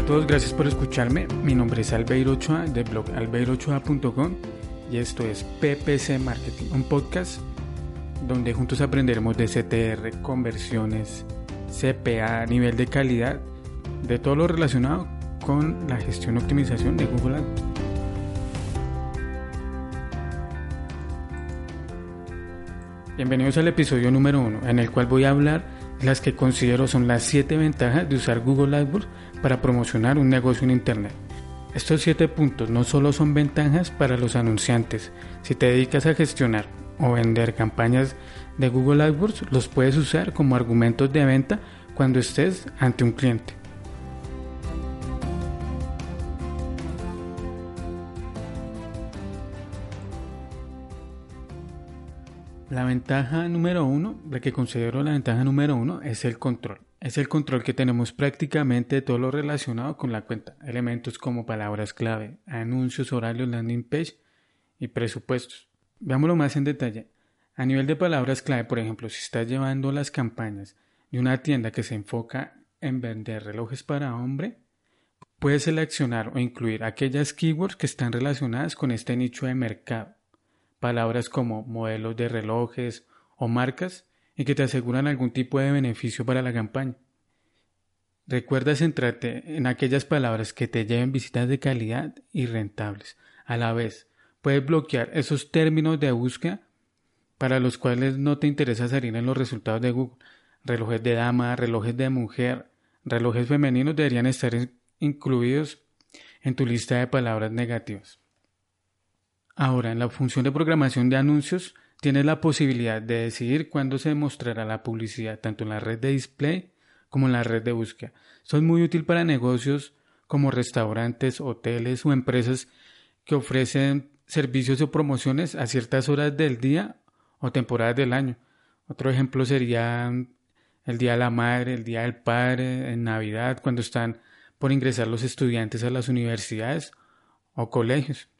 A todos, gracias por escucharme. Mi nombre es Albeiro Ochoa de blog albeirochoa.com y esto es PPC Marketing, un podcast donde juntos aprenderemos de CTR, conversiones, CPA, nivel de calidad, de todo lo relacionado con la gestión y optimización de Google Ads. Bienvenidos al episodio número 1, en el cual voy a hablar las que considero son las 7 ventajas de usar Google AdWords para promocionar un negocio en Internet. Estos 7 puntos no solo son ventajas para los anunciantes, si te dedicas a gestionar o vender campañas de Google AdWords, los puedes usar como argumentos de venta cuando estés ante un cliente. La ventaja número uno, la que considero la ventaja número uno, es el control. Es el control que tenemos prácticamente de todo lo relacionado con la cuenta. Elementos como palabras clave, anuncios, horarios, landing page y presupuestos. Veámoslo más en detalle. A nivel de palabras clave, por ejemplo, si estás llevando las campañas de una tienda que se enfoca en vender relojes para hombre, puedes seleccionar o incluir aquellas keywords que están relacionadas con este nicho de mercado palabras como modelos de relojes o marcas y que te aseguran algún tipo de beneficio para la campaña. Recuerda centrarte en aquellas palabras que te lleven visitas de calidad y rentables. A la vez, puedes bloquear esos términos de búsqueda para los cuales no te interesa salir en los resultados de Google. Relojes de dama, relojes de mujer, relojes femeninos deberían estar incluidos en tu lista de palabras negativas. Ahora, en la función de programación de anuncios, tienes la posibilidad de decidir cuándo se mostrará la publicidad, tanto en la red de display como en la red de búsqueda. Esto es muy útil para negocios como restaurantes, hoteles o empresas que ofrecen servicios o promociones a ciertas horas del día o temporadas del año. Otro ejemplo sería el Día de la Madre, el Día del Padre, en Navidad, cuando están por ingresar los estudiantes a las universidades o colegios.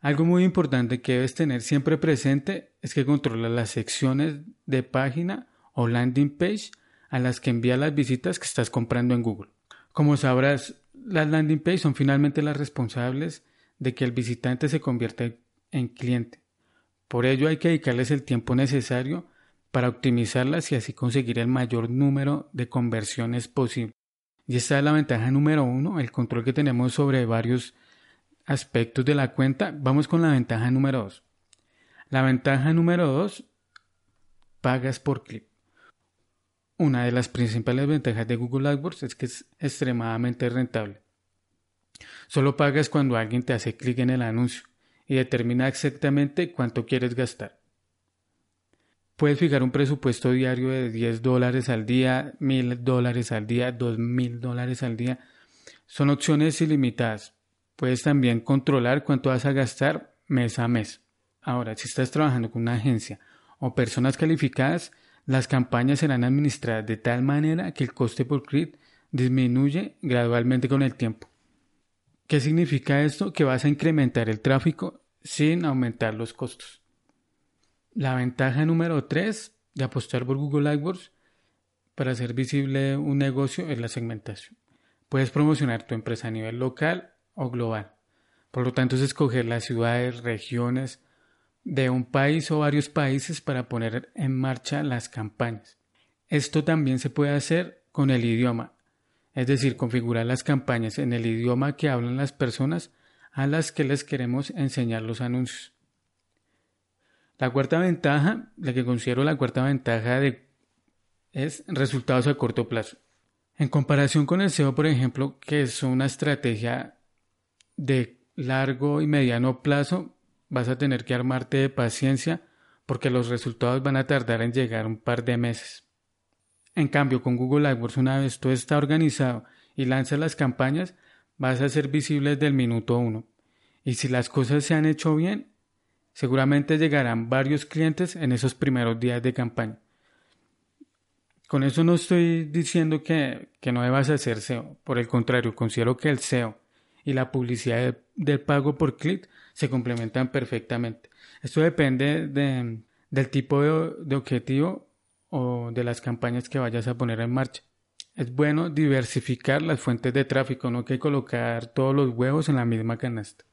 Algo muy importante que debes tener siempre presente es que controla las secciones de página o landing page a las que envía las visitas que estás comprando en Google. Como sabrás, las landing page son finalmente las responsables de que el visitante se convierta en cliente. Por ello hay que dedicarles el tiempo necesario para optimizarlas y así conseguir el mayor número de conversiones posible. Y esta es la ventaja número uno, el control que tenemos sobre varios aspectos de la cuenta, vamos con la ventaja número 2. La ventaja número 2, pagas por clic. Una de las principales ventajas de Google AdWords es que es extremadamente rentable. Solo pagas cuando alguien te hace clic en el anuncio y determina exactamente cuánto quieres gastar. Puedes fijar un presupuesto diario de 10 dólares al día, 1000 dólares al día, 2000 dólares al día. Son opciones ilimitadas. Puedes también controlar cuánto vas a gastar mes a mes. Ahora, si estás trabajando con una agencia o personas calificadas, las campañas serán administradas de tal manera que el coste por clic disminuye gradualmente con el tiempo. ¿Qué significa esto? Que vas a incrementar el tráfico sin aumentar los costos. La ventaja número 3 de apostar por Google AdWords para hacer visible un negocio es la segmentación. Puedes promocionar tu empresa a nivel local o global. Por lo tanto, es escoger las ciudades, regiones de un país o varios países para poner en marcha las campañas. Esto también se puede hacer con el idioma, es decir, configurar las campañas en el idioma que hablan las personas a las que les queremos enseñar los anuncios. La cuarta ventaja, la que considero la cuarta ventaja de, es resultados a corto plazo. En comparación con el SEO, por ejemplo, que es una estrategia de largo y mediano plazo vas a tener que armarte de paciencia porque los resultados van a tardar en llegar un par de meses. En cambio, con Google AdWords, una vez todo está organizado y lanzas las campañas, vas a ser visible desde el minuto uno. Y si las cosas se han hecho bien, seguramente llegarán varios clientes en esos primeros días de campaña. Con eso no estoy diciendo que, no debas hacer SEO. Por el contrario, considero que el SEO y la publicidad del pago por clic se complementan perfectamente. Esto depende del tipo de, de objetivo o de las campañas que vayas a poner en marcha. Es bueno diversificar las fuentes de tráfico, no que colocar todos los huevos en la misma canasta.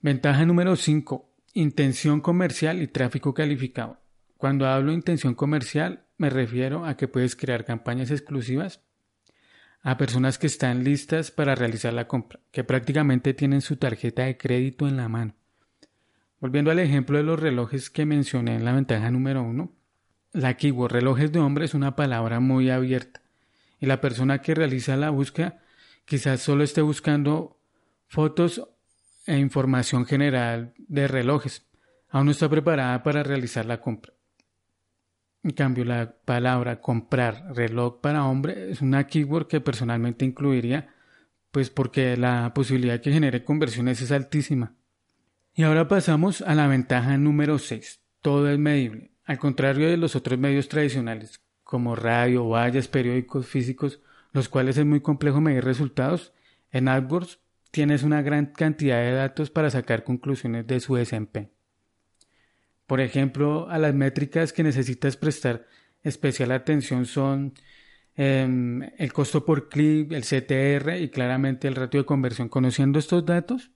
Ventaja número 5. Intención comercial y tráfico calificado. Cuando hablo de intención comercial, me refiero a que puedes crear campañas exclusivas a personas que están listas para realizar la compra, que prácticamente tienen su tarjeta de crédito en la mano. Volviendo al ejemplo de los relojes que mencioné en la ventaja número uno, la keyword relojes de hombre es una palabra muy abierta y la persona que realiza la búsqueda quizás solo esté buscando fotos e información general de relojes. Aún no está preparada para realizar la compra. En cambio, la palabra comprar reloj para hombre es una keyword que personalmente incluiría, pues porque la posibilidad que genere conversiones es altísima. Y ahora pasamos a la ventaja número 6. Todo es medible. Al contrario de los otros medios tradicionales, como radio, vallas, periódicos físicos, los cuales es muy complejo medir resultados, en AdWords tienes una gran cantidad de datos para sacar conclusiones de su desempeño. Por ejemplo, a las métricas que necesitas prestar especial atención son em, el costo por clic, el CTR y claramente el ratio de conversión. Conociendo estos datos,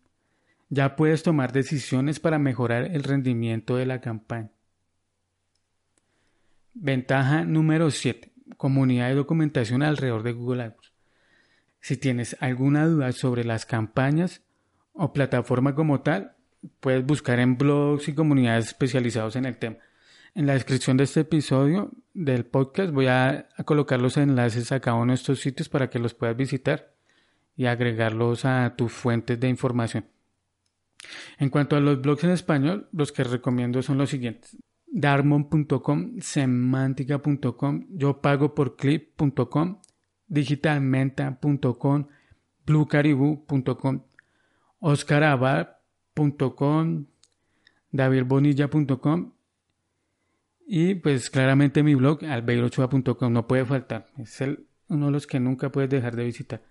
ya puedes tomar decisiones para mejorar el rendimiento de la campaña. Ventaja número 7. Comunidad de documentación alrededor de Google AdWords. Si tienes alguna duda sobre las campañas o plataforma como tal, puedes buscar en blogs y comunidades especializados en el tema. En la descripción de este episodio del podcast voy a, colocar los enlaces a cada uno de estos sitios para que los puedas visitar y agregarlos a tus fuentes de información. En cuanto a los blogs en español, los que recomiendo son los siguientes. Darmon.com, semántica.com, yo pago por clip.com, digitalmenta.com, bluecaribou.com, oscarabar .com, davidbonilla.com y pues claramente mi blog albeirochua.com no puede faltar. Es el, uno de los que nunca puedes dejar de visitar.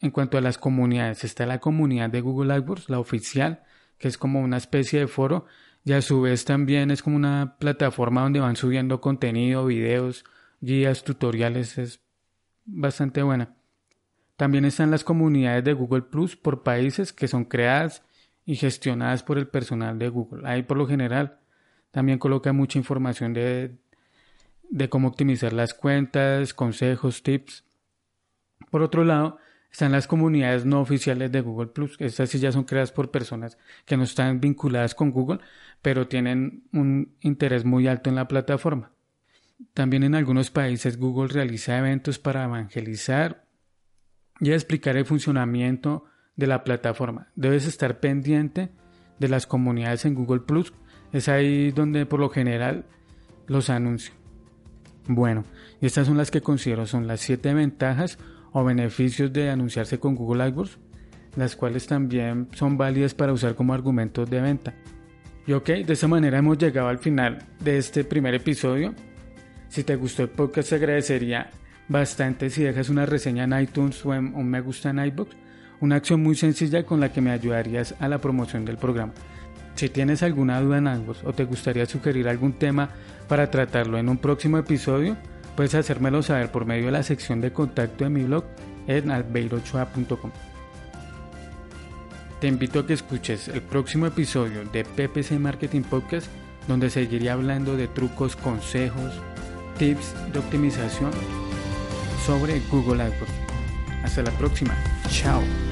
En cuanto a las comunidades, está la comunidad de Google AdWords, la oficial, que es como una especie de foro y a su vez también es como una plataforma donde van subiendo contenido, videos, guías, tutoriales, es bastante buena. También están las comunidades de Google Plus por países que son creadas y gestionadas por el personal de Google. Ahí por lo general también coloca mucha información de, de cómo optimizar las cuentas, consejos, tips. Por otro lado, están las comunidades no oficiales de Google Plus. Estas sí ya son creadas por personas que no están vinculadas con Google, pero tienen un interés muy alto en la plataforma. También en algunos países Google realiza eventos para evangelizar y explicar el funcionamiento de la plataforma. Debes estar pendiente de las comunidades en Google Plus. Es ahí donde por lo general los anuncio. Bueno, estas son las que considero son las 7 ventajas o beneficios de anunciarse con Google AdWords, las cuales también son válidas para usar como argumentos de venta. Y ok, de esa manera hemos llegado al final de este primer episodio. Si te gustó el podcast, agradecería bastante si dejas una reseña en iTunes o un me gusta en iBooks una acción muy sencilla con la que me ayudarías a la promoción del programa. Si tienes alguna duda en ambos o te gustaría sugerir algún tema para tratarlo en un próximo episodio, puedes hacérmelo saber por medio de la sección de contacto de mi blog en albeirochoa.com. Te invito a que escuches el próximo episodio de PPC Marketing Podcast, donde seguiré hablando de trucos, consejos, tips de optimización sobre Google AdWords. Hasta la próxima. Chao.